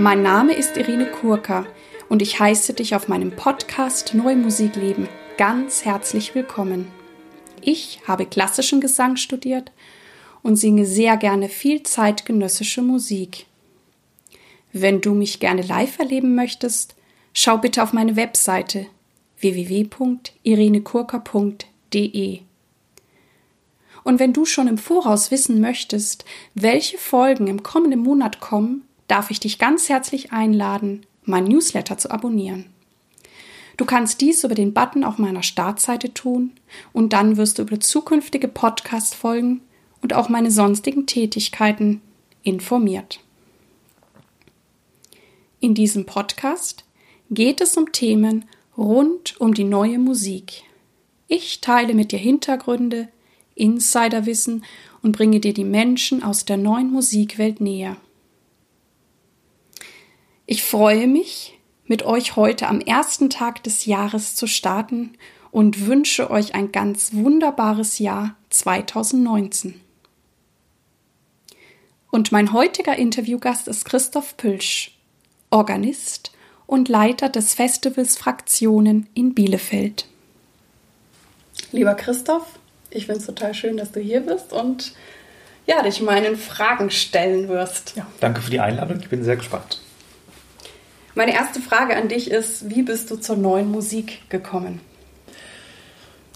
Mein Name ist Irene Kurka und ich heiße dich auf meinem Podcast Neue Musik leben ganz herzlich willkommen. Ich habe klassischen Gesang studiert und singe sehr gerne viel zeitgenössische Musik. Wenn du mich gerne live erleben möchtest, schau bitte auf meine Webseite www.irenekurka.de. Und wenn du schon im Voraus wissen möchtest, welche Folgen im kommenden Monat kommen, darf ich dich ganz herzlich einladen, mein Newsletter zu abonnieren. Du kannst dies über den Button auf meiner Startseite tun und dann wirst du über zukünftige Podcast-Folgen und auch meine sonstigen Tätigkeiten informiert. In diesem Podcast geht es um Themen rund um die neue Musik. Ich teile mit dir Hintergründe, Insiderwissen und bringe dir die Menschen aus der neuen Musikwelt näher. Ich freue mich, mit euch heute am ersten Tag des Jahres zu starten und wünsche euch ein ganz wunderbares Jahr 2019. Und mein heutiger Interviewgast ist Christoph Pülsch, Organist und Leiter des Festivals Fraktionen in Bielefeld. Lieber Christoph, ich finde es total schön, dass du hier bist und ja, dich meinen Fragen stellen wirst. Ja, danke für die Einladung. Ich bin sehr gespannt. Meine erste Frage an dich ist, wie bist du zur neuen Musik gekommen?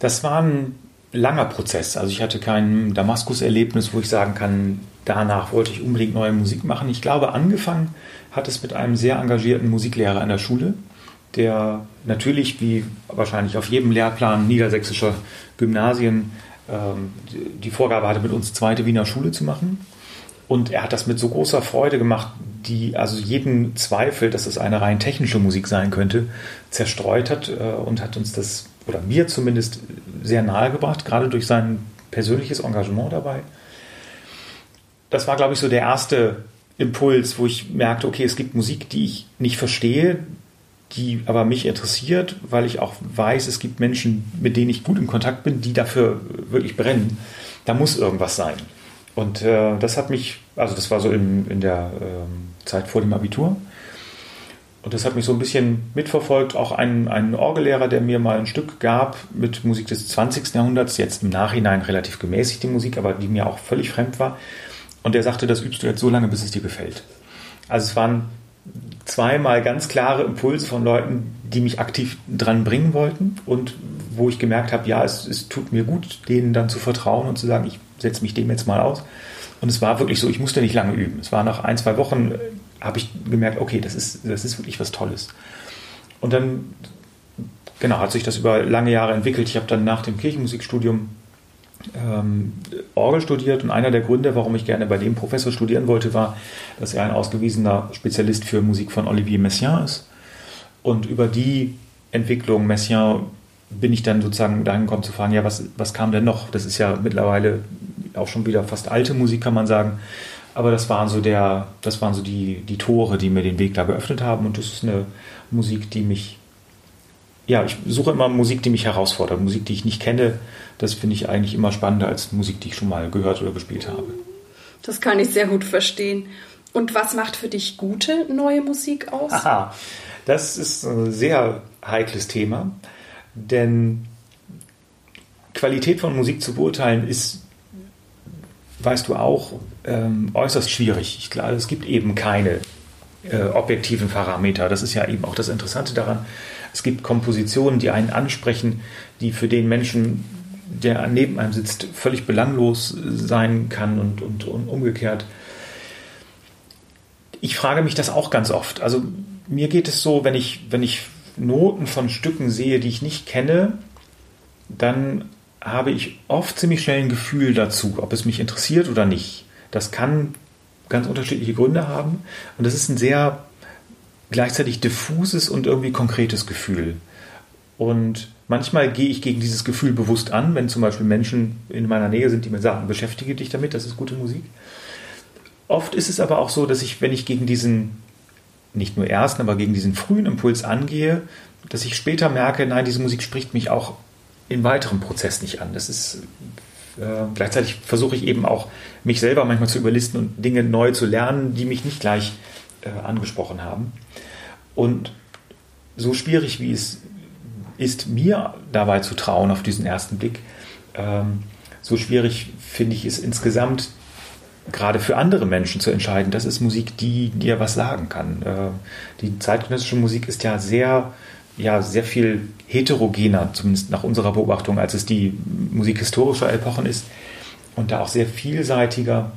Das war ein langer Prozess. Also ich hatte kein Damaskus-Erlebnis, wo ich sagen kann, danach wollte ich unbedingt neue Musik machen. Ich glaube, angefangen hat es mit einem sehr engagierten Musiklehrer an der Schule, der natürlich, wie wahrscheinlich auf jedem Lehrplan niedersächsischer Gymnasien, ähm, die Vorgabe hatte, mit uns zweite Wiener Schule zu machen. Und er hat das mit so großer Freude gemacht, die also jeden Zweifel, dass es eine rein technische Musik sein könnte, zerstreut hat äh, und hat uns das, oder mir zumindest, sehr nahe gebracht, gerade durch sein persönliches Engagement dabei. Das war, glaube ich, so der erste Impuls, wo ich merkte, okay, es gibt Musik, die ich nicht verstehe, die aber mich interessiert, weil ich auch weiß, es gibt Menschen, mit denen ich gut in Kontakt bin, die dafür wirklich brennen. Da muss irgendwas sein. Und äh, das hat mich, also das war so in, in der ähm, Zeit vor dem Abitur. Und das hat mich so ein bisschen mitverfolgt. Auch ein, ein Orgellehrer, der mir mal ein Stück gab mit Musik des 20. Jahrhunderts, jetzt im Nachhinein relativ gemäßigte Musik, aber die mir auch völlig fremd war. Und der sagte, das übst du jetzt so lange, bis es dir gefällt. Also es waren zweimal ganz klare Impulse von Leuten, die mich aktiv dran bringen wollten und wo ich gemerkt habe, ja, es, es tut mir gut, denen dann zu vertrauen und zu sagen, ich setze mich dem jetzt mal aus. Und es war wirklich so, ich musste nicht lange üben. Es war nach ein, zwei Wochen, äh, habe ich gemerkt, okay, das ist, das ist wirklich was Tolles. Und dann, genau, hat sich das über lange Jahre entwickelt. Ich habe dann nach dem Kirchenmusikstudium ähm, Orgel studiert und einer der Gründe, warum ich gerne bei dem Professor studieren wollte, war, dass er ein ausgewiesener Spezialist für Musik von Olivier Messiaen ist. Und über die Entwicklung Messiaen bin ich dann sozusagen dahin gekommen zu fragen, ja, was, was kam denn noch? Das ist ja mittlerweile auch schon wieder fast alte Musik, kann man sagen. Aber das waren so der, das waren so die, die Tore, die mir den Weg da geöffnet haben. Und das ist eine Musik, die mich, ja, ich suche immer Musik, die mich herausfordert. Musik, die ich nicht kenne, das finde ich eigentlich immer spannender als Musik, die ich schon mal gehört oder gespielt habe. Das kann ich sehr gut verstehen. Und was macht für dich gute neue Musik aus? Aha, das ist ein sehr heikles Thema, denn Qualität von Musik zu beurteilen ist, weißt du auch, ähm, äußerst schwierig. Ich glaube, es gibt eben keine äh, objektiven Parameter. Das ist ja eben auch das Interessante daran. Es gibt Kompositionen, die einen ansprechen, die für den Menschen, der neben einem sitzt, völlig belanglos sein kann und, und, und umgekehrt. Ich frage mich das auch ganz oft. Also mir geht es so, wenn ich, wenn ich Noten von Stücken sehe, die ich nicht kenne, dann habe ich oft ziemlich schnell ein Gefühl dazu, ob es mich interessiert oder nicht. Das kann ganz unterschiedliche Gründe haben und das ist ein sehr gleichzeitig diffuses und irgendwie konkretes Gefühl. Und manchmal gehe ich gegen dieses Gefühl bewusst an, wenn zum Beispiel Menschen in meiner Nähe sind, die mir sagen, beschäftige dich damit, das ist gute Musik. Oft ist es aber auch so, dass ich, wenn ich gegen diesen, nicht nur ersten, aber gegen diesen frühen Impuls angehe, dass ich später merke, nein, diese Musik spricht mich auch im weiteren Prozess nicht an. Das ist äh, gleichzeitig versuche ich eben auch mich selber manchmal zu überlisten und Dinge neu zu lernen, die mich nicht gleich äh, angesprochen haben. Und so schwierig wie es ist, mir dabei zu trauen auf diesen ersten Blick, ähm, so schwierig finde ich es insgesamt gerade für andere Menschen zu entscheiden, das ist Musik, die dir was sagen kann. Äh, die zeitgenössische Musik ist ja sehr, ja, sehr viel heterogener, zumindest nach unserer Beobachtung, als es die Musik historischer Epochen ist und da auch sehr vielseitiger.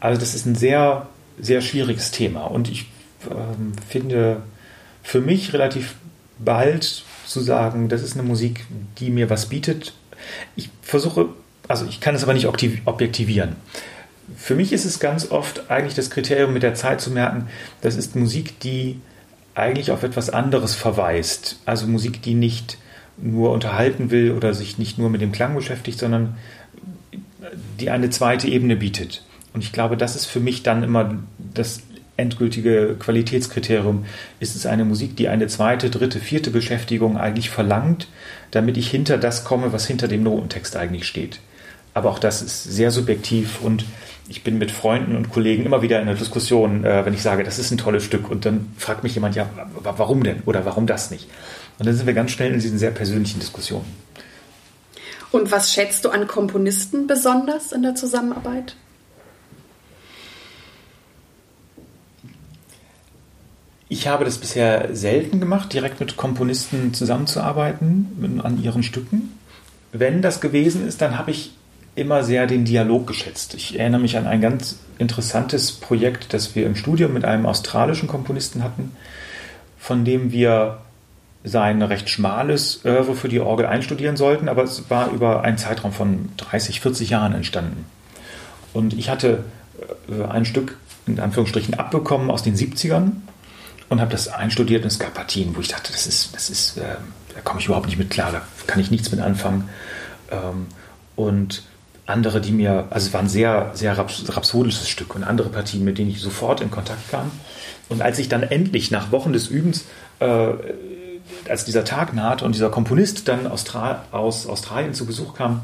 Also das ist ein sehr, sehr schwieriges Thema und ich ähm, finde für mich relativ bald zu sagen, das ist eine Musik, die mir was bietet. Ich versuche, also ich kann es aber nicht objektivieren. Für mich ist es ganz oft eigentlich das Kriterium mit der Zeit zu merken, das ist Musik, die eigentlich auf etwas anderes verweist. Also Musik, die nicht nur unterhalten will oder sich nicht nur mit dem Klang beschäftigt, sondern die eine zweite Ebene bietet. Und ich glaube, das ist für mich dann immer das endgültige Qualitätskriterium. Ist es eine Musik, die eine zweite, dritte, vierte Beschäftigung eigentlich verlangt, damit ich hinter das komme, was hinter dem Notentext eigentlich steht? Aber auch das ist sehr subjektiv und ich bin mit Freunden und Kollegen immer wieder in der Diskussion, äh, wenn ich sage, das ist ein tolles Stück und dann fragt mich jemand, ja, warum denn oder warum das nicht? Und dann sind wir ganz schnell in diesen sehr persönlichen Diskussionen. Und was schätzt du an Komponisten besonders in der Zusammenarbeit? Ich habe das bisher selten gemacht, direkt mit Komponisten zusammenzuarbeiten an ihren Stücken. Wenn das gewesen ist, dann habe ich immer sehr den Dialog geschätzt. Ich erinnere mich an ein ganz interessantes Projekt, das wir im Studium mit einem australischen Komponisten hatten, von dem wir sein recht schmales Oeuvre für die Orgel einstudieren sollten, aber es war über einen Zeitraum von 30, 40 Jahren entstanden. Und ich hatte äh, ein Stück in Anführungsstrichen abbekommen aus den 70ern und habe das einstudiert und es gab Partien, wo ich dachte, das ist, das ist, äh, da komme ich überhaupt nicht mit klar, da kann ich nichts mit anfangen. Ähm, und andere, die mir, also es war ein sehr, sehr rhapsodisches Stück und andere Partien, mit denen ich sofort in Kontakt kam. Und als ich dann endlich nach Wochen des Übens, äh, als dieser Tag nahte und dieser Komponist dann Austra aus Australien zu Besuch kam,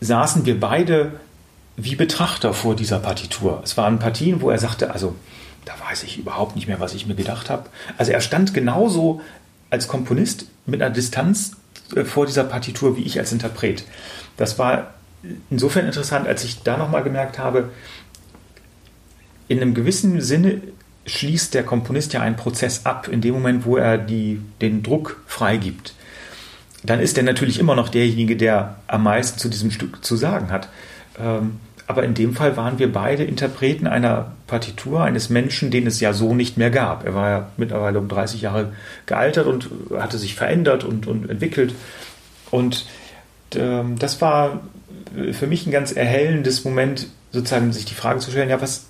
saßen wir beide wie Betrachter vor dieser Partitur. Es waren Partien, wo er sagte, also da weiß ich überhaupt nicht mehr, was ich mir gedacht habe. Also er stand genauso als Komponist mit einer Distanz vor dieser Partitur wie ich als Interpret. Das war insofern interessant, als ich da nochmal gemerkt habe, in einem gewissen Sinne schließt der Komponist ja einen Prozess ab, in dem Moment, wo er die, den Druck freigibt. Dann ist er natürlich immer noch derjenige, der am meisten zu diesem Stück zu sagen hat. Ähm, aber in dem Fall waren wir beide Interpreten einer Partitur eines Menschen, den es ja so nicht mehr gab. Er war ja mittlerweile um 30 Jahre gealtert und hatte sich verändert und, und entwickelt. Und ähm, das war für mich ein ganz erhellendes Moment, sozusagen sich die Frage zu stellen, ja, was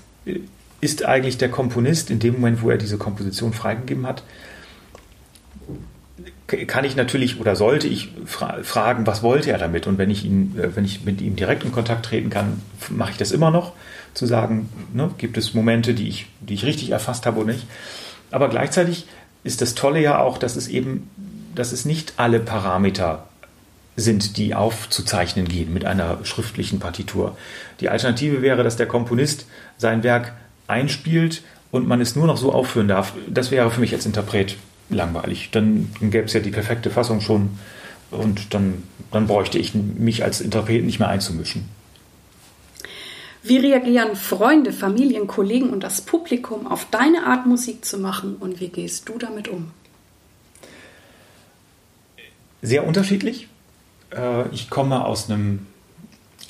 ist eigentlich der Komponist in dem Moment, wo er diese Komposition freigegeben hat? Kann ich natürlich oder sollte ich fra fragen, was wollte er damit? Und wenn ich, ihn, äh, wenn ich mit ihm direkt in Kontakt treten kann, mache ich das immer noch, zu sagen, ne, gibt es Momente, die ich, die ich richtig erfasst habe oder nicht. Aber gleichzeitig ist das Tolle ja auch, dass es eben, dass es nicht alle Parameter sind, die aufzuzeichnen gehen mit einer schriftlichen Partitur. Die Alternative wäre, dass der Komponist sein Werk einspielt und man es nur noch so aufführen darf. Das wäre für mich als Interpret langweilig. Dann, dann gäbe es ja die perfekte Fassung schon und dann, dann bräuchte ich mich als Interpret nicht mehr einzumischen. Wie reagieren Freunde, Familien, Kollegen und das Publikum auf deine Art Musik zu machen und wie gehst du damit um? Sehr unterschiedlich. Äh, ich komme aus einem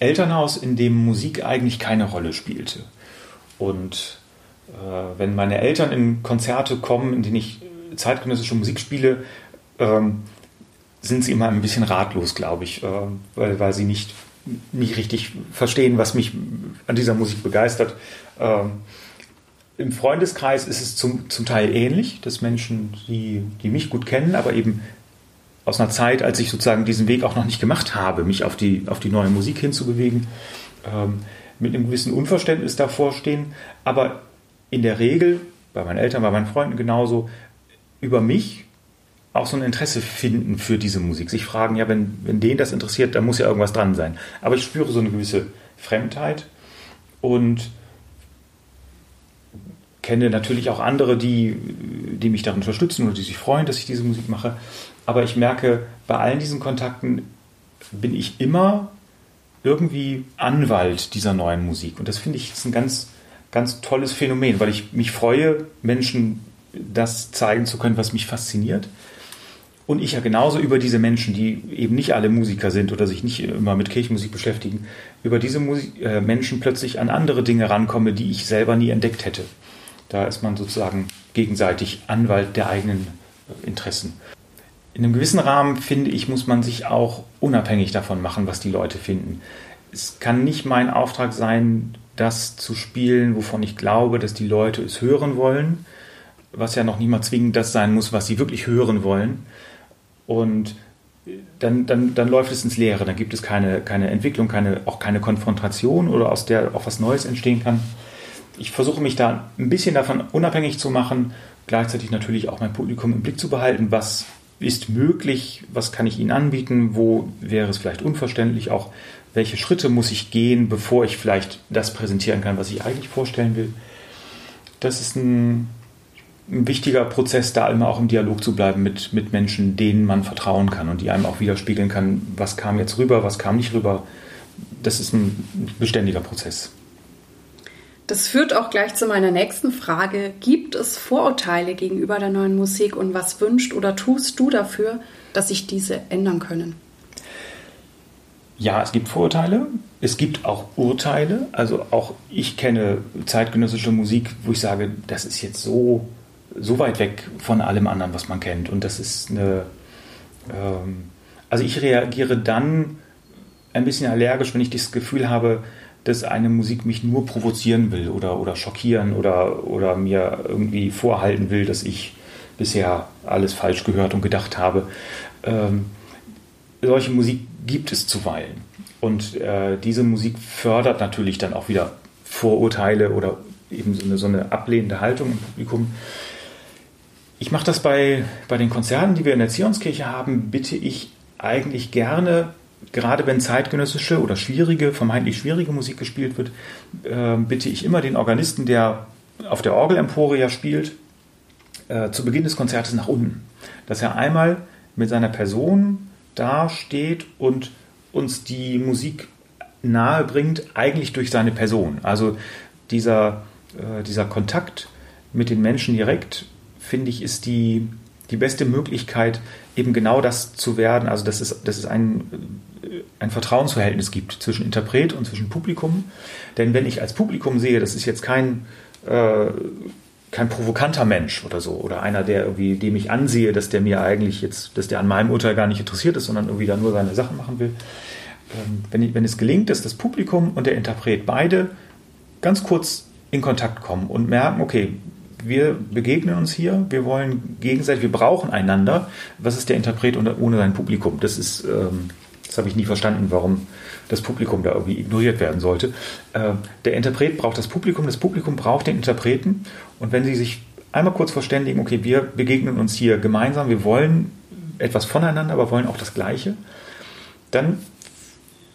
Elternhaus, in dem Musik eigentlich keine Rolle spielte. Und äh, wenn meine Eltern in Konzerte kommen, in denen ich zeitgenössische Musik spiele, ähm, sind sie immer ein bisschen ratlos, glaube ich, äh, weil, weil sie nicht, nicht richtig verstehen, was mich an dieser Musik begeistert. Ähm, Im Freundeskreis ist es zum, zum Teil ähnlich, dass Menschen, die, die mich gut kennen, aber eben aus einer Zeit, als ich sozusagen diesen Weg auch noch nicht gemacht habe, mich auf die, auf die neue Musik hinzubewegen, ähm, mit einem gewissen Unverständnis davor stehen. Aber in der Regel, bei meinen Eltern, bei meinen Freunden genauso, über mich auch so ein Interesse finden für diese Musik. Sich fragen, ja, wenn, wenn denen das interessiert, dann muss ja irgendwas dran sein. Aber ich spüre so eine gewisse Fremdheit und kenne natürlich auch andere, die, die mich darin unterstützen oder die sich freuen, dass ich diese Musik mache. Aber ich merke, bei allen diesen Kontakten bin ich immer irgendwie Anwalt dieser neuen Musik. Und das finde ich ist ein ganz, ganz tolles Phänomen, weil ich mich freue, Menschen das zeigen zu können, was mich fasziniert. Und ich ja genauso über diese Menschen, die eben nicht alle Musiker sind oder sich nicht immer mit Kirchenmusik beschäftigen, über diese Musik, äh, Menschen plötzlich an andere Dinge rankomme, die ich selber nie entdeckt hätte. Da ist man sozusagen gegenseitig Anwalt der eigenen äh, Interessen. In einem gewissen Rahmen, finde ich, muss man sich auch unabhängig davon machen, was die Leute finden. Es kann nicht mein Auftrag sein, das zu spielen, wovon ich glaube, dass die Leute es hören wollen, was ja noch nicht mal zwingend das sein muss, was sie wirklich hören wollen. Und dann, dann, dann läuft es ins Leere, dann gibt es keine, keine Entwicklung, keine, auch keine Konfrontation oder aus der auch was Neues entstehen kann. Ich versuche mich da ein bisschen davon unabhängig zu machen, gleichzeitig natürlich auch mein Publikum im Blick zu behalten, was ist möglich, was kann ich ihnen anbieten, wo wäre es vielleicht unverständlich, auch welche Schritte muss ich gehen, bevor ich vielleicht das präsentieren kann, was ich eigentlich vorstellen will. Das ist ein, ein wichtiger Prozess, da immer auch im Dialog zu bleiben mit, mit Menschen, denen man vertrauen kann und die einem auch widerspiegeln kann, was kam jetzt rüber, was kam nicht rüber. Das ist ein beständiger Prozess. Das führt auch gleich zu meiner nächsten Frage. Gibt es Vorurteile gegenüber der neuen Musik und was wünscht oder tust du dafür, dass sich diese ändern können? Ja, es gibt Vorurteile. Es gibt auch Urteile. Also auch ich kenne zeitgenössische Musik, wo ich sage, das ist jetzt so, so weit weg von allem anderen, was man kennt. Und das ist eine. Ähm, also ich reagiere dann ein bisschen allergisch, wenn ich das Gefühl habe, dass eine Musik mich nur provozieren will oder, oder schockieren oder, oder mir irgendwie vorhalten will, dass ich bisher alles falsch gehört und gedacht habe. Ähm, solche Musik gibt es zuweilen. Und äh, diese Musik fördert natürlich dann auch wieder Vorurteile oder eben so eine, so eine ablehnende Haltung im Publikum. Ich mache das bei, bei den Konzerten, die wir in der Zionskirche haben, bitte ich eigentlich gerne gerade wenn zeitgenössische oder schwierige, vermeintlich schwierige Musik gespielt wird, äh, bitte ich immer den Organisten, der auf der Orgelempore ja spielt, äh, zu Beginn des Konzertes nach unten. Dass er einmal mit seiner Person da steht und uns die Musik nahe bringt, eigentlich durch seine Person. Also dieser, äh, dieser Kontakt mit den Menschen direkt, finde ich, ist die, die beste Möglichkeit, eben genau das zu werden. Also, dass es, dass es ein, ein Vertrauensverhältnis gibt zwischen Interpret und zwischen Publikum. Denn wenn ich als Publikum sehe, das ist jetzt kein, äh, kein provokanter Mensch oder so, oder einer, der irgendwie, dem ich ansehe, dass der mir eigentlich jetzt, dass der an meinem Urteil gar nicht interessiert ist, sondern irgendwie da nur seine Sachen machen will. Ähm, wenn, wenn es gelingt, dass das Publikum und der Interpret beide ganz kurz in Kontakt kommen und merken, okay, wir begegnen uns hier, wir wollen gegenseitig, wir brauchen einander. Was ist der Interpret ohne sein Publikum? Das ist, ähm, das habe ich nie verstanden, warum das Publikum da irgendwie ignoriert werden sollte. Äh, der Interpret braucht das Publikum, das Publikum braucht den Interpreten. Und wenn sie sich einmal kurz verständigen, okay, wir begegnen uns hier gemeinsam, wir wollen etwas voneinander, aber wollen auch das Gleiche, dann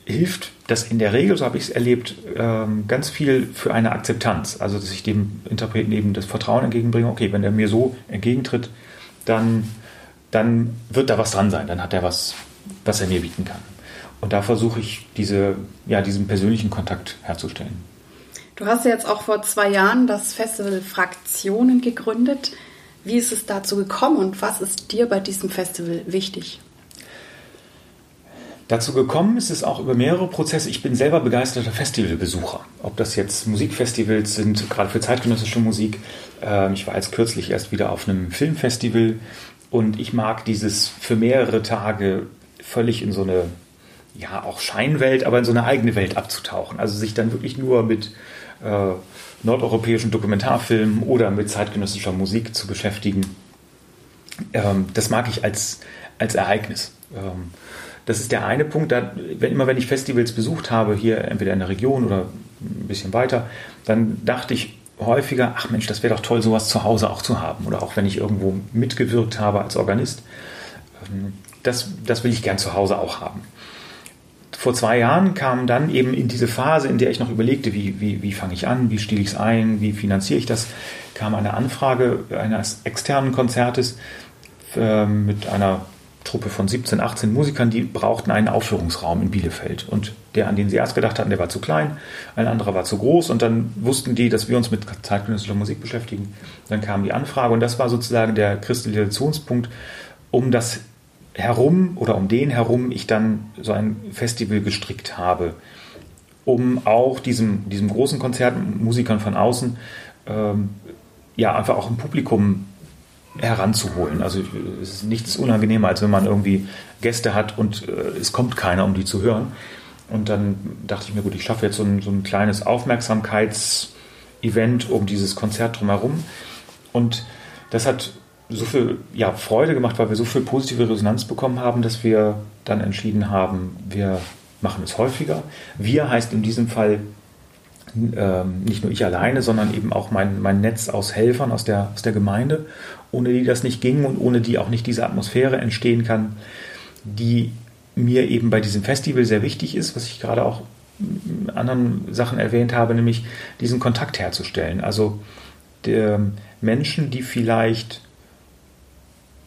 hilft das in der Regel, so habe ich es erlebt, ähm, ganz viel für eine Akzeptanz. Also, dass ich dem Interpreten eben das Vertrauen entgegenbringe, okay, wenn er mir so entgegentritt, dann, dann wird da was dran sein, dann hat er was, was er mir bieten kann. Und da versuche ich, diese, ja, diesen persönlichen Kontakt herzustellen. Du hast ja jetzt auch vor zwei Jahren das Festival Fraktionen gegründet. Wie ist es dazu gekommen und was ist dir bei diesem Festival wichtig? Dazu gekommen ist es auch über mehrere Prozesse. Ich bin selber begeisterter Festivalbesucher. Ob das jetzt Musikfestivals sind, gerade für zeitgenössische Musik. Ähm, ich war jetzt kürzlich erst wieder auf einem Filmfestival und ich mag dieses für mehrere Tage völlig in so eine, ja, auch Scheinwelt, aber in so eine eigene Welt abzutauchen. Also sich dann wirklich nur mit äh, nordeuropäischen Dokumentarfilmen oder mit zeitgenössischer Musik zu beschäftigen. Ähm, das mag ich als, als Ereignis. Ähm, das ist der eine Punkt. Da, wenn, immer wenn ich Festivals besucht habe, hier entweder in der Region oder ein bisschen weiter, dann dachte ich häufiger, ach Mensch, das wäre doch toll, sowas zu Hause auch zu haben. Oder auch wenn ich irgendwo mitgewirkt habe als Organist. Ähm, das, das will ich gern zu Hause auch haben. vor zwei Jahren kam dann eben in diese Phase, in der ich noch überlegte, wie, wie, wie fange ich an, wie stiele ich es ein, wie finanziere ich das, kam eine Anfrage eines externen Konzertes äh, mit einer Truppe von 17, 18 Musikern, die brauchten einen Aufführungsraum in Bielefeld. Und der, an den sie erst gedacht hatten, der war zu klein, ein anderer war zu groß. Und dann wussten die, dass wir uns mit zeitgenössischer Musik beschäftigen. Dann kam die Anfrage und das war sozusagen der Kristallisationspunkt, um das herum oder um den herum ich dann so ein Festival gestrickt habe, um auch diesem, diesem großen Konzert, Musikern von außen, ähm, ja, einfach auch ein Publikum heranzuholen. Also es ist nichts unangenehmer, als wenn man irgendwie Gäste hat und äh, es kommt keiner, um die zu hören. Und dann dachte ich mir, gut, ich schaffe jetzt so ein, so ein kleines Aufmerksamkeitsevent um dieses Konzert drumherum. Und das hat so viel ja, Freude gemacht, weil wir so viel positive Resonanz bekommen haben, dass wir dann entschieden haben, wir machen es häufiger. Wir heißt in diesem Fall ähm, nicht nur ich alleine, sondern eben auch mein, mein Netz aus Helfern aus der, aus der Gemeinde, ohne die das nicht ging und ohne die auch nicht diese Atmosphäre entstehen kann, die mir eben bei diesem Festival sehr wichtig ist, was ich gerade auch in anderen Sachen erwähnt habe, nämlich diesen Kontakt herzustellen. Also Menschen, die vielleicht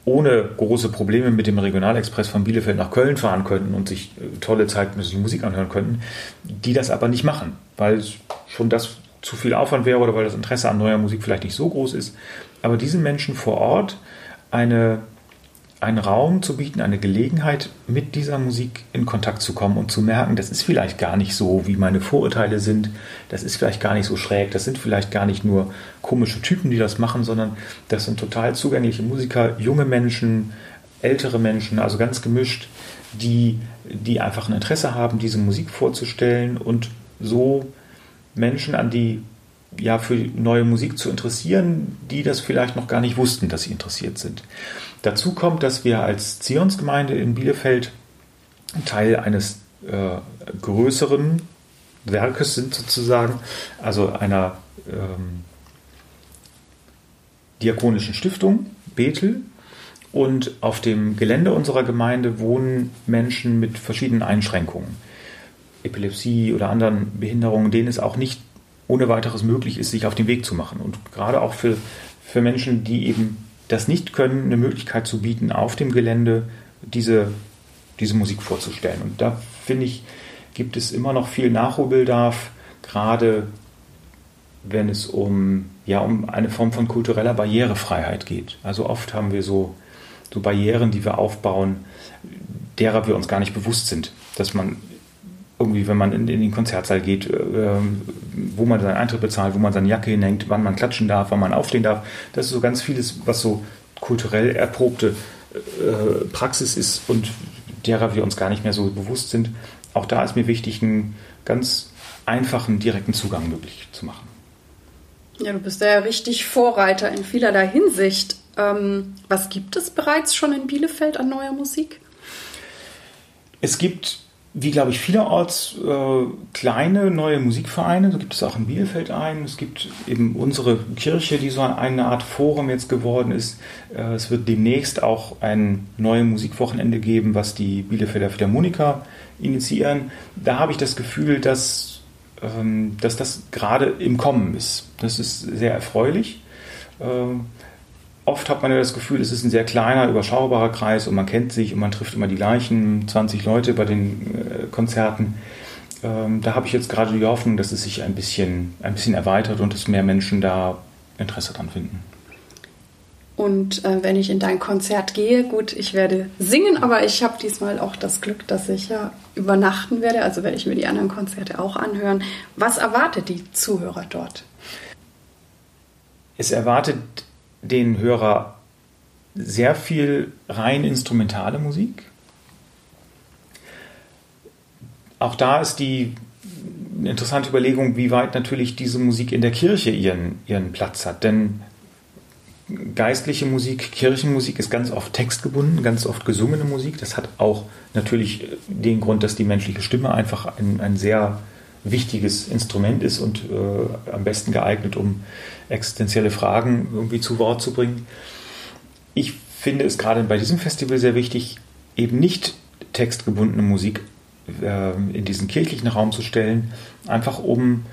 ohne große Probleme mit dem Regionalexpress von Bielefeld nach Köln fahren könnten und sich tolle zeitgenössische Musik anhören könnten, die das aber nicht machen, weil schon das zu viel Aufwand wäre oder weil das Interesse an neuer Musik vielleicht nicht so groß ist. Aber diesen Menschen vor Ort eine einen Raum zu bieten, eine Gelegenheit, mit dieser Musik in Kontakt zu kommen und zu merken, das ist vielleicht gar nicht so, wie meine Vorurteile sind, das ist vielleicht gar nicht so schräg, das sind vielleicht gar nicht nur komische Typen, die das machen, sondern das sind total zugängliche Musiker, junge Menschen, ältere Menschen, also ganz gemischt, die, die einfach ein Interesse haben, diese Musik vorzustellen und so Menschen an die ja, für neue Musik zu interessieren, die das vielleicht noch gar nicht wussten, dass sie interessiert sind. Dazu kommt, dass wir als Zionsgemeinde in Bielefeld Teil eines äh, größeren Werkes sind sozusagen, also einer ähm, diakonischen Stiftung, Bethel. Und auf dem Gelände unserer Gemeinde wohnen Menschen mit verschiedenen Einschränkungen. Epilepsie oder anderen Behinderungen, denen es auch nicht ohne weiteres möglich ist, sich auf den Weg zu machen. Und gerade auch für, für Menschen, die eben das nicht können, eine Möglichkeit zu bieten, auf dem Gelände diese, diese Musik vorzustellen. Und da finde ich, gibt es immer noch viel Nachholbedarf, gerade wenn es um, ja, um eine Form von kultureller Barrierefreiheit geht. Also oft haben wir so, so Barrieren, die wir aufbauen, derer wir uns gar nicht bewusst sind, dass man irgendwie, wenn man in, in den Konzertsaal geht, äh, wo man seinen Eintritt bezahlt, wo man seine Jacke hinhängt, wann man klatschen darf, wann man aufstehen darf. Das ist so ganz vieles, was so kulturell erprobte äh, Praxis ist und derer wir uns gar nicht mehr so bewusst sind. Auch da ist mir wichtig, einen ganz einfachen, direkten Zugang möglich zu machen. Ja, du bist ja richtig Vorreiter in vielerlei Hinsicht. Ähm, was gibt es bereits schon in Bielefeld an neuer Musik? Es gibt wie glaube ich vielerorts äh, kleine neue Musikvereine, so gibt es auch in Bielefeld einen. Es gibt eben unsere Kirche, die so eine Art Forum jetzt geworden ist. Äh, es wird demnächst auch ein neues Musikwochenende geben, was die Bielefelder Philharmoniker initiieren. Da habe ich das Gefühl, dass, ähm, dass das gerade im Kommen ist. Das ist sehr erfreulich. Äh, oft hat man ja das Gefühl, es ist ein sehr kleiner, überschaubarer Kreis und man kennt sich und man trifft immer die gleichen 20 Leute bei den äh, Konzerten. Ähm, da habe ich jetzt gerade die Hoffnung, dass es sich ein bisschen, ein bisschen erweitert und dass mehr Menschen da Interesse dran finden. Und äh, wenn ich in dein Konzert gehe, gut, ich werde singen, aber ich habe diesmal auch das Glück, dass ich ja übernachten werde. Also werde ich mir die anderen Konzerte auch anhören. Was erwartet die Zuhörer dort? Es erwartet den Hörer sehr viel rein instrumentale Musik. Auch da ist die interessante Überlegung, wie weit natürlich diese Musik in der Kirche ihren, ihren Platz hat. Denn geistliche Musik, Kirchenmusik ist ganz oft textgebunden, ganz oft gesungene Musik. Das hat auch natürlich den Grund, dass die menschliche Stimme einfach ein, ein sehr wichtiges Instrument ist und äh, am besten geeignet, um existenzielle Fragen irgendwie zu Wort zu bringen. Ich finde es gerade bei diesem Festival sehr wichtig, eben nicht textgebundene Musik äh, in diesen kirchlichen Raum zu stellen, einfach um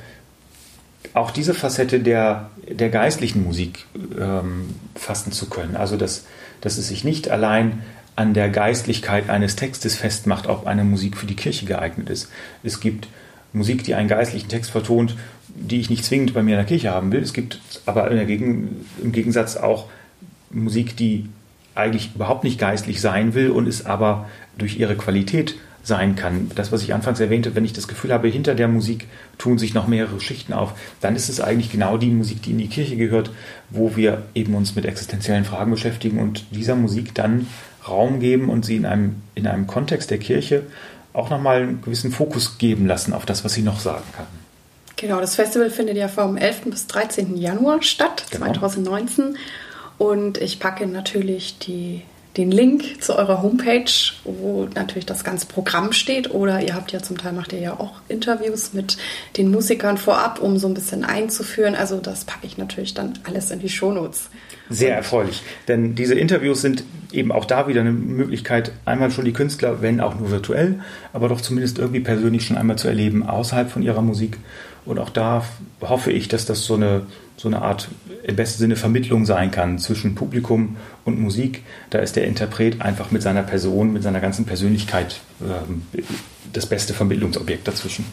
auch diese Facette der, der geistlichen Musik ähm, fassen zu können. Also dass, dass es sich nicht allein an der Geistlichkeit eines Textes festmacht, ob eine Musik für die Kirche geeignet ist. Es gibt Musik, die einen geistlichen Text vertont, die ich nicht zwingend bei mir in der Kirche haben will. Es gibt aber Gegen, im Gegensatz auch Musik, die eigentlich überhaupt nicht geistlich sein will und es aber durch ihre Qualität sein kann. Das, was ich anfangs erwähnte, wenn ich das Gefühl habe, hinter der Musik tun sich noch mehrere Schichten auf, dann ist es eigentlich genau die Musik, die in die Kirche gehört, wo wir eben uns mit existenziellen Fragen beschäftigen und dieser Musik dann Raum geben und sie in einem, in einem Kontext der Kirche auch nochmal einen gewissen Fokus geben lassen auf das, was sie noch sagen kann. Genau, das Festival findet ja vom 11. bis 13. Januar statt, genau. 2019. Und ich packe natürlich die, den Link zu eurer Homepage, wo natürlich das ganze Programm steht. Oder ihr habt ja zum Teil, macht ihr ja auch Interviews mit den Musikern vorab, um so ein bisschen einzuführen. Also das packe ich natürlich dann alles in die Shownotes. Sehr erfreulich, denn diese Interviews sind eben auch da wieder eine Möglichkeit, einmal schon die Künstler, wenn auch nur virtuell, aber doch zumindest irgendwie persönlich schon einmal zu erleben, außerhalb von ihrer Musik. Und auch da hoffe ich, dass das so eine, so eine Art im besten Sinne Vermittlung sein kann zwischen Publikum und Musik. Da ist der Interpret einfach mit seiner Person, mit seiner ganzen Persönlichkeit äh, das beste Vermittlungsobjekt dazwischen.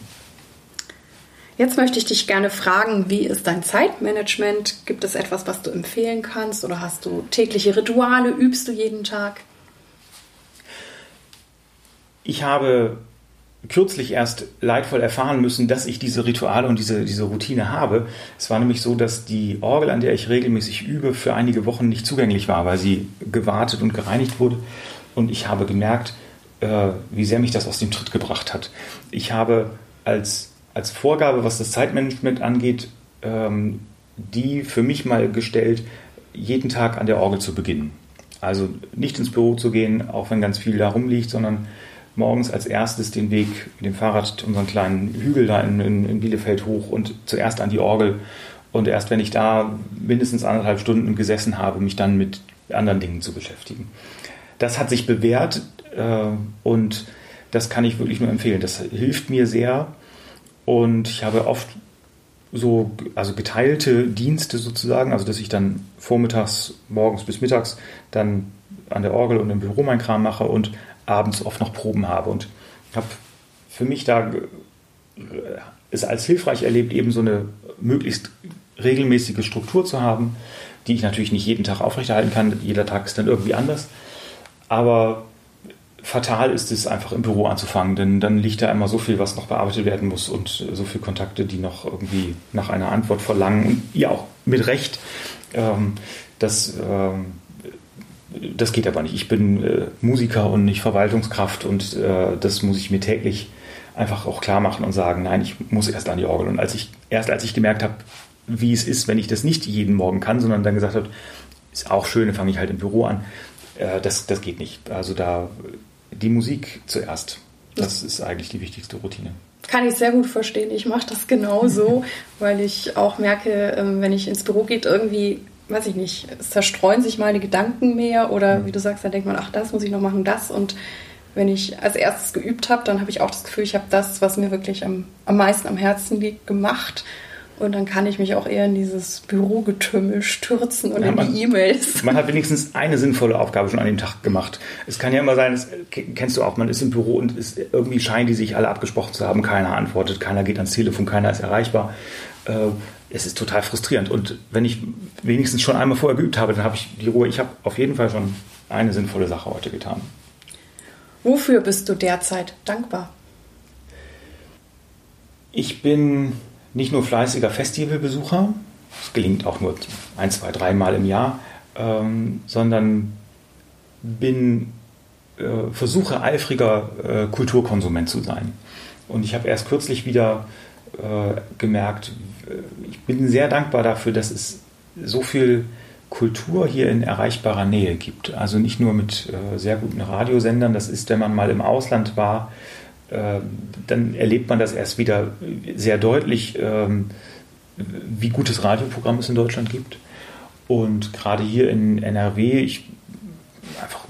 Jetzt möchte ich dich gerne fragen, wie ist dein Zeitmanagement? Gibt es etwas, was du empfehlen kannst oder hast du tägliche Rituale? Übst du jeden Tag? Ich habe kürzlich erst leidvoll erfahren müssen, dass ich diese Rituale und diese, diese Routine habe. Es war nämlich so, dass die Orgel, an der ich regelmäßig übe, für einige Wochen nicht zugänglich war, weil sie gewartet und gereinigt wurde. Und ich habe gemerkt, äh, wie sehr mich das aus dem Tritt gebracht hat. Ich habe als als Vorgabe, was das Zeitmanagement angeht, ähm, die für mich mal gestellt, jeden Tag an der Orgel zu beginnen. Also nicht ins Büro zu gehen, auch wenn ganz viel da rumliegt, sondern morgens als erstes den Weg mit dem Fahrrad unseren kleinen Hügel da in, in, in, Bielefeld hoch und zuerst an die Orgel. Und erst wenn ich da mindestens anderthalb Stunden gesessen habe, mich dann mit anderen Dingen zu beschäftigen. Das hat sich bewährt äh, und das kann ich wirklich nur empfehlen. Das hilft mir sehr, und ich habe oft so, also geteilte Dienste sozusagen, also dass ich dann vormittags, morgens bis mittags dann an der Orgel und im Büro mein Kram mache und abends oft noch Proben habe. Und ich habe für mich da es als hilfreich erlebt, eben so eine möglichst regelmäßige Struktur zu haben, die ich natürlich nicht jeden Tag aufrechterhalten kann. Jeder Tag ist dann irgendwie anders. Aber fatal ist es einfach im Büro anzufangen, denn dann liegt da immer so viel, was noch bearbeitet werden muss und so viele Kontakte, die noch irgendwie nach einer Antwort verlangen und ja auch mit Recht. Ähm, das, ähm, das geht aber nicht. Ich bin äh, Musiker und nicht Verwaltungskraft und äh, das muss ich mir täglich einfach auch klar machen und sagen, nein, ich muss erst an die Orgel. Und als ich, erst als ich gemerkt habe, wie es ist, wenn ich das nicht jeden Morgen kann, sondern dann gesagt habe, ist auch schön, dann fange ich halt im Büro an, äh, das, das geht nicht. Also da die Musik zuerst. Das ist eigentlich die wichtigste Routine. Kann ich sehr gut verstehen. Ich mache das genauso, weil ich auch merke, ähm, wenn ich ins Büro gehe, irgendwie, weiß ich nicht, es zerstreuen sich meine Gedanken mehr oder mhm. wie du sagst, dann denkt man, ach, das muss ich noch machen, das. Und wenn ich als erstes geübt habe, dann habe ich auch das Gefühl, ich habe das, was mir wirklich am, am meisten am Herzen liegt, gemacht. Und dann kann ich mich auch eher in dieses Bürogetümmel stürzen und ja, in man, die E-Mails. Man hat wenigstens eine sinnvolle Aufgabe schon an dem Tag gemacht. Es kann ja immer sein, das kennst du auch, man ist im Büro und ist, irgendwie scheinen die sich alle abgesprochen zu haben, keiner antwortet, keiner geht ans Telefon, keiner ist erreichbar. Äh, es ist total frustrierend. Und wenn ich wenigstens schon einmal vorher geübt habe, dann habe ich die Ruhe. Ich habe auf jeden Fall schon eine sinnvolle Sache heute getan. Wofür bist du derzeit dankbar? Ich bin nicht nur fleißiger Festivalbesucher, das gelingt auch nur ein, zwei, dreimal im Jahr, ähm, sondern bin, äh, versuche eifriger äh, Kulturkonsument zu sein. Und ich habe erst kürzlich wieder äh, gemerkt, ich bin sehr dankbar dafür, dass es so viel Kultur hier in erreichbarer Nähe gibt. Also nicht nur mit äh, sehr guten Radiosendern, das ist, wenn man mal im Ausland war, ähm, dann erlebt man das erst wieder sehr deutlich, ähm, wie gutes Radioprogramm es in Deutschland gibt. Und gerade hier in NRW, ich einfach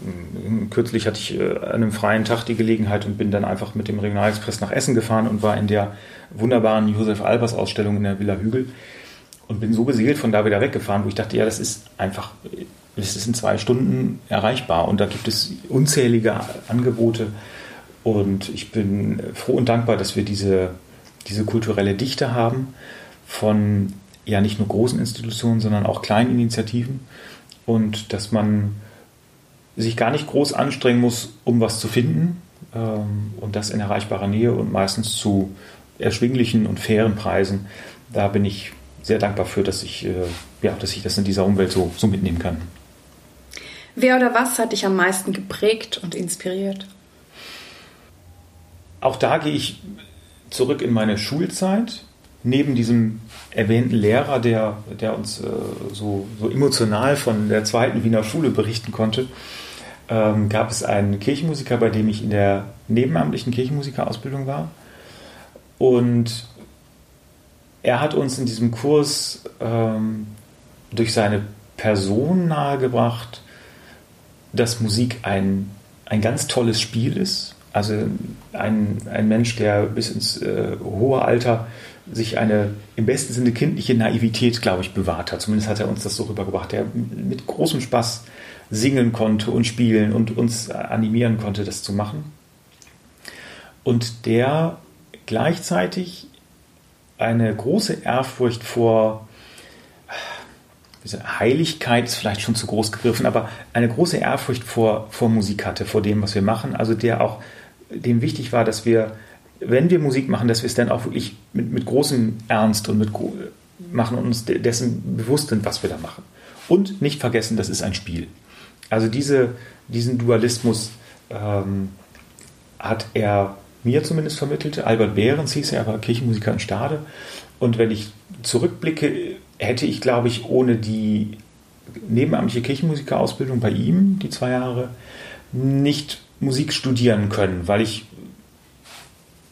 kürzlich hatte ich äh, an einem freien Tag die Gelegenheit und bin dann einfach mit dem Regionalexpress nach Essen gefahren und war in der wunderbaren Josef Albers Ausstellung in der Villa Hügel und bin so beseelt von da wieder weggefahren, wo ich dachte, ja, das ist einfach, das ist in zwei Stunden erreichbar und da gibt es unzählige Angebote und ich bin froh und dankbar, dass wir diese, diese kulturelle Dichte haben von ja nicht nur großen Institutionen, sondern auch kleinen Initiativen und dass man sich gar nicht groß anstrengen muss, um was zu finden ähm, und das in erreichbarer Nähe und meistens zu erschwinglichen und fairen Preisen. Da bin ich sehr dankbar für, dass ich, äh, ja, dass ich das in dieser Umwelt so, so mitnehmen kann. Wer oder was hat dich am meisten geprägt und inspiriert? Auch da gehe ich zurück in meine Schulzeit. Neben diesem erwähnten Lehrer, der, der uns äh, so, so emotional von der zweiten Wiener Schule berichten konnte, ähm, gab es einen Kirchenmusiker, bei dem ich in der nebenamtlichen Kirchenmusikerausbildung war. Und er hat uns in diesem Kurs ähm, durch seine Person nahegebracht, dass Musik ein, ein ganz tolles Spiel ist. Also ein, ein Mensch, der bis ins äh, hohe Alter sich eine im besten Sinne kindliche Naivität, glaube ich, bewahrt hat. Zumindest hat er uns das so rübergebracht. Der mit großem Spaß singen konnte und spielen und uns animieren konnte, das zu machen. Und der gleichzeitig eine große Ehrfurcht vor Heiligkeit ist vielleicht schon zu groß gegriffen, aber eine große Ehrfurcht vor, vor Musik hatte, vor dem, was wir machen. Also der auch, dem wichtig war, dass wir, wenn wir Musik machen, dass wir es dann auch wirklich mit, mit großem Ernst und mit machen und uns dessen bewusst sind, was wir da machen. Und nicht vergessen, das ist ein Spiel. Also diese, diesen Dualismus ähm, hat er mir zumindest vermittelt. Albert Behrens hieß er, er war Kirchenmusiker in Stade. Und wenn ich zurückblicke, hätte ich, glaube ich, ohne die nebenamtliche Kirchenmusikerausbildung bei ihm, die zwei Jahre, nicht Musik studieren können, weil ich,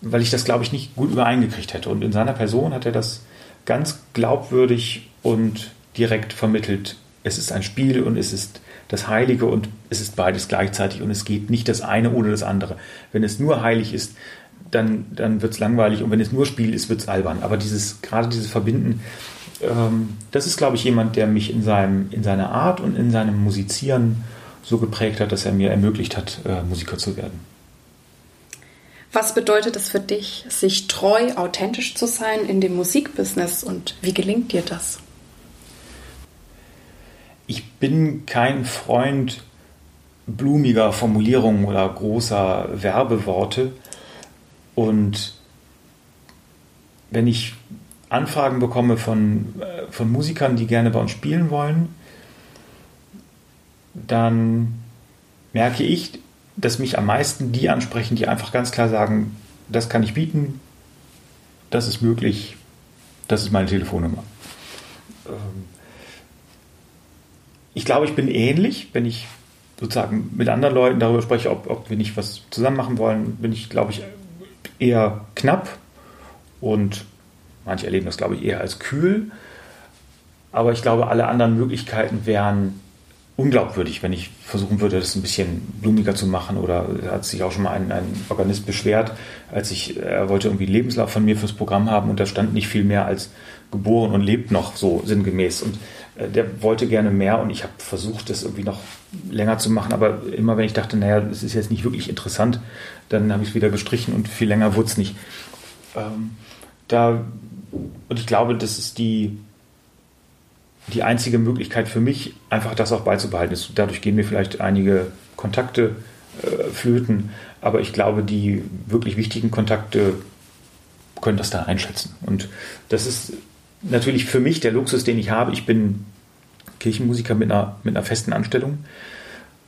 weil ich das, glaube ich, nicht gut übereingekriegt hätte. Und in seiner Person hat er das ganz glaubwürdig und direkt vermittelt. Es ist ein Spiel und es ist das Heilige und es ist beides gleichzeitig und es geht nicht das eine ohne das andere. Wenn es nur heilig ist, dann, dann wird es langweilig und wenn es nur Spiel ist, wird es albern. Aber dieses, gerade dieses Verbinden, ähm, das ist, glaube ich, jemand, der mich in, seinem, in seiner Art und in seinem Musizieren so geprägt hat, dass er mir ermöglicht hat, äh, Musiker zu werden. Was bedeutet es für dich, sich treu, authentisch zu sein in dem Musikbusiness und wie gelingt dir das? ich bin kein Freund blumiger Formulierungen oder großer Werbeworte. Und wenn ich Anfragen bekomme von, äh, von Musikern, die gerne bei uns spielen wollen, dann merke ich, dass mich am meisten die ansprechen, die einfach ganz klar sagen, das kann ich bieten, das ist möglich, das ist meine Telefonnummer. Ähm, ich glaube, ich bin ähnlich, wenn ich sozusagen mit anderen Leuten darüber spreche, ob, ob wir nicht was zusammen machen wollen, bin ich, glaube ich, eher knapp und manche erleben das, glaube ich, eher als kühl. Aber ich glaube, alle anderen Möglichkeiten wären unglaubwürdig, wenn ich versuchen würde, das ein bisschen blumiger zu machen. Oder hat sich auch schon mal ein, ein Organist beschwert, als ich, er wollte irgendwie Lebenslauf von mir fürs Programm haben und da stand nicht viel mehr als geboren und lebt noch so sinngemäß. Und äh, der wollte gerne mehr und ich habe versucht, das irgendwie noch länger zu machen, aber immer wenn ich dachte, naja, das ist jetzt nicht wirklich interessant, dann habe ich es wieder gestrichen und viel länger wurde es nicht. Ähm, da, und ich glaube, das ist die, die einzige Möglichkeit für mich, einfach das auch beizubehalten. Dadurch gehen mir vielleicht einige Kontakte äh, flöten, aber ich glaube, die wirklich wichtigen Kontakte können das da einschätzen. Und das ist natürlich für mich der Luxus, den ich habe. Ich bin Kirchenmusiker mit einer, mit einer festen Anstellung.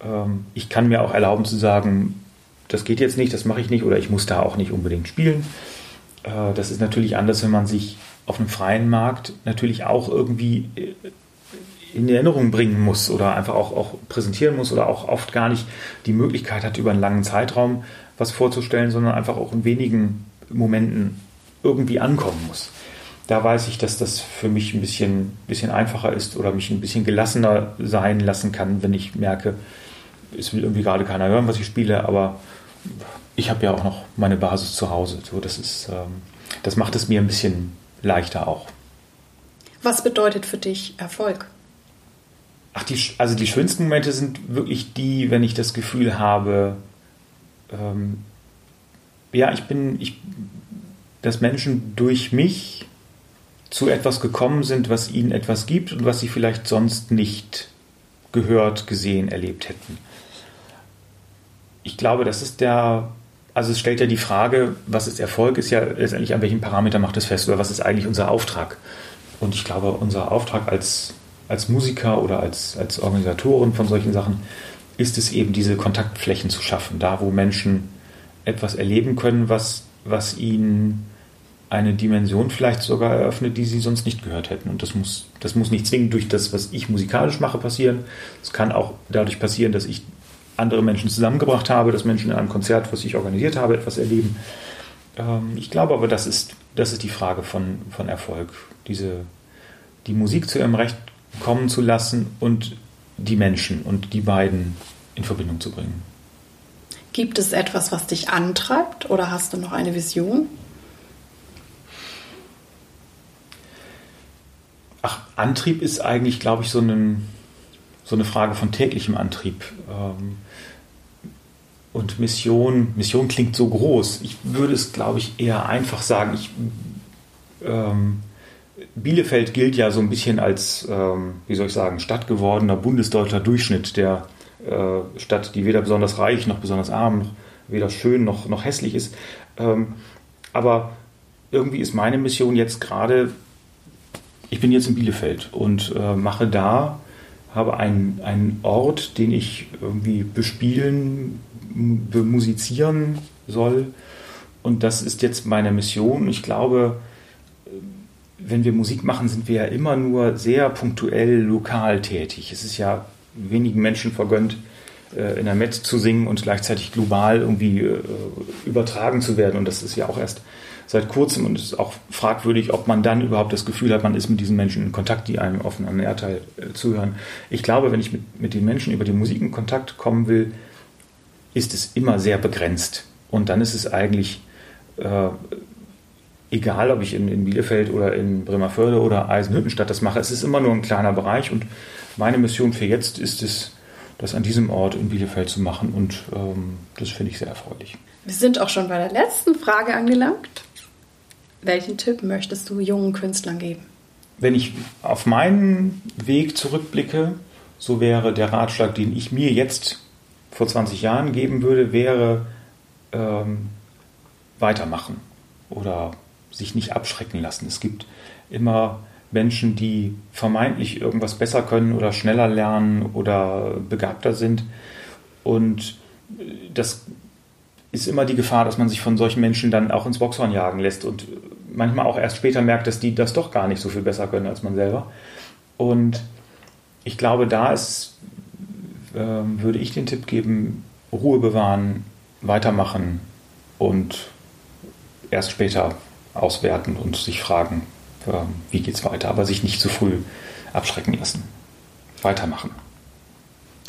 Ähm, ich kann mir auch erlauben zu sagen, das geht jetzt nicht, das mache ich nicht oder ich muss da auch nicht unbedingt spielen. Äh, das ist natürlich anders, wenn man sich auf einem freien Markt natürlich auch irgendwie äh, in Erinnerung bringen muss oder einfach auch, auch präsentieren muss oder auch oft gar nicht die Möglichkeit hat, über einen langen Zeitraum was vorzustellen, sondern einfach auch in wenigen Momenten irgendwie ankommen muss da weiß ich, dass das für mich ein bisschen, bisschen einfacher ist oder mich ein bisschen gelassener sein lassen kann, wenn ich merke, es will irgendwie gerade keiner hören, was ich spiele, aber ich habe ja auch noch meine Basis zu Hause. So, das, ist, ähm, das macht es mir ein bisschen leichter auch. Was bedeutet für dich Erfolg? Ach, die, also die schönsten Momente sind wirklich die, wenn ich das Gefühl habe, ähm, ja, ich bin, ich, dass Menschen durch mich zu etwas gekommen sind, was ihnen etwas gibt und was sie vielleicht sonst nicht gehört, gesehen, erlebt hätten. Ich glaube, das ist der, also es stellt ja die Frage, was ist Erfolg, ist ja letztendlich, an welchem Parameter macht es fest oder was ist eigentlich unser Auftrag? Und ich glaube, unser Auftrag als, als Musiker oder als, als Organisatoren von solchen Sachen ist es eben, diese Kontaktflächen zu schaffen, da wo Menschen etwas erleben können, was, was ihnen eine Dimension vielleicht sogar eröffnet, die sie sonst nicht gehört hätten. Und das muss, das muss nicht zwingend durch das, was ich musikalisch mache, passieren. Es kann auch dadurch passieren, dass ich andere Menschen zusammengebracht habe, dass Menschen in einem Konzert, was ich organisiert habe, etwas erleben. Ähm, ich glaube aber, das ist, das ist die Frage von, von Erfolg. Diese, die Musik zu ihrem Recht kommen zu lassen und die Menschen und die beiden in Verbindung zu bringen. Gibt es etwas, was dich antreibt oder hast du noch eine Vision? Ach, Antrieb ist eigentlich, glaube ich, so, einen, so eine Frage von täglichem Antrieb. Ähm, und Mission, Mission klingt so groß. Ich würde es, glaube ich, eher einfach sagen. Ich, ähm, Bielefeld gilt ja so ein bisschen als, ähm, wie soll ich sagen, stadtgewordener bundesdeutscher Durchschnitt der äh, Stadt, die weder besonders reich noch besonders arm, weder schön noch, noch hässlich ist. Ähm, aber irgendwie ist meine Mission jetzt gerade, ich bin jetzt in Bielefeld und äh, mache da, habe einen, einen Ort, den ich irgendwie bespielen, bemusizieren soll. Und das ist jetzt meine Mission. Ich glaube, wenn wir Musik machen, sind wir ja immer nur sehr punktuell lokal tätig. Es ist ja wenigen Menschen vergönnt, äh, in der Met zu singen und gleichzeitig global irgendwie äh, übertragen zu werden. Und das ist ja auch erst seit kurzem und es ist auch fragwürdig, ob man dann überhaupt das Gefühl hat, man ist mit diesen Menschen in Kontakt, die einem auf einem Erdteil äh, zuhören. Ich glaube, wenn ich mit, mit den Menschen über die Musik in Kontakt kommen will, ist es immer sehr begrenzt. Und dann ist es eigentlich äh, egal, ob ich in, in Bielefeld oder in Bremerförde oder Eisenhüttenstadt das mache. Es ist immer nur ein kleiner Bereich und meine Mission für jetzt ist es, das an diesem Ort in Bielefeld zu machen und ähm, das finde ich sehr erfreulich. Wir sind auch schon bei der letzten Frage angelangt. Welchen Tipp möchtest du jungen Künstlern geben? Wenn ich auf meinen Weg zurückblicke, so wäre der Ratschlag, den ich mir jetzt vor 20 Jahren geben würde, wäre ähm, weitermachen oder sich nicht abschrecken lassen. Es gibt immer Menschen, die vermeintlich irgendwas besser können oder schneller lernen oder begabter sind. Und das ist immer die Gefahr, dass man sich von solchen Menschen dann auch ins Boxhorn jagen lässt und manchmal auch erst später merkt, dass die das doch gar nicht so viel besser können als man selber. Und ich glaube, da ist, äh, würde ich den Tipp geben, Ruhe bewahren, weitermachen und erst später auswerten und sich fragen, ähm, wie geht es weiter, aber sich nicht zu früh abschrecken lassen. Weitermachen.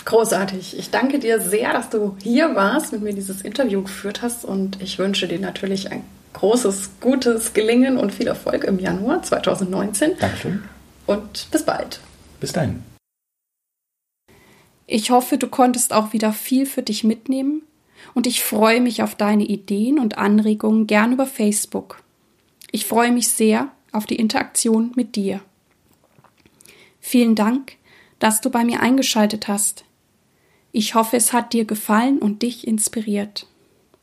Großartig. Ich danke dir sehr, dass du hier warst, mit mir dieses Interview geführt hast und ich wünsche dir natürlich ein großes, gutes Gelingen und viel Erfolg im Januar 2019. Dankeschön. Und bis bald. Bis dahin. Ich hoffe, du konntest auch wieder viel für dich mitnehmen und ich freue mich auf deine Ideen und Anregungen gern über Facebook. Ich freue mich sehr auf die Interaktion mit dir. Vielen Dank, dass du bei mir eingeschaltet hast. Ich hoffe, es hat dir gefallen und dich inspiriert.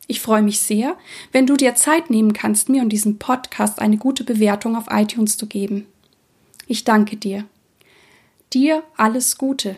Ich freue mich sehr, wenn du dir Zeit nehmen kannst, mir und diesem Podcast eine gute Bewertung auf iTunes zu geben. Ich danke dir. Dir alles Gute.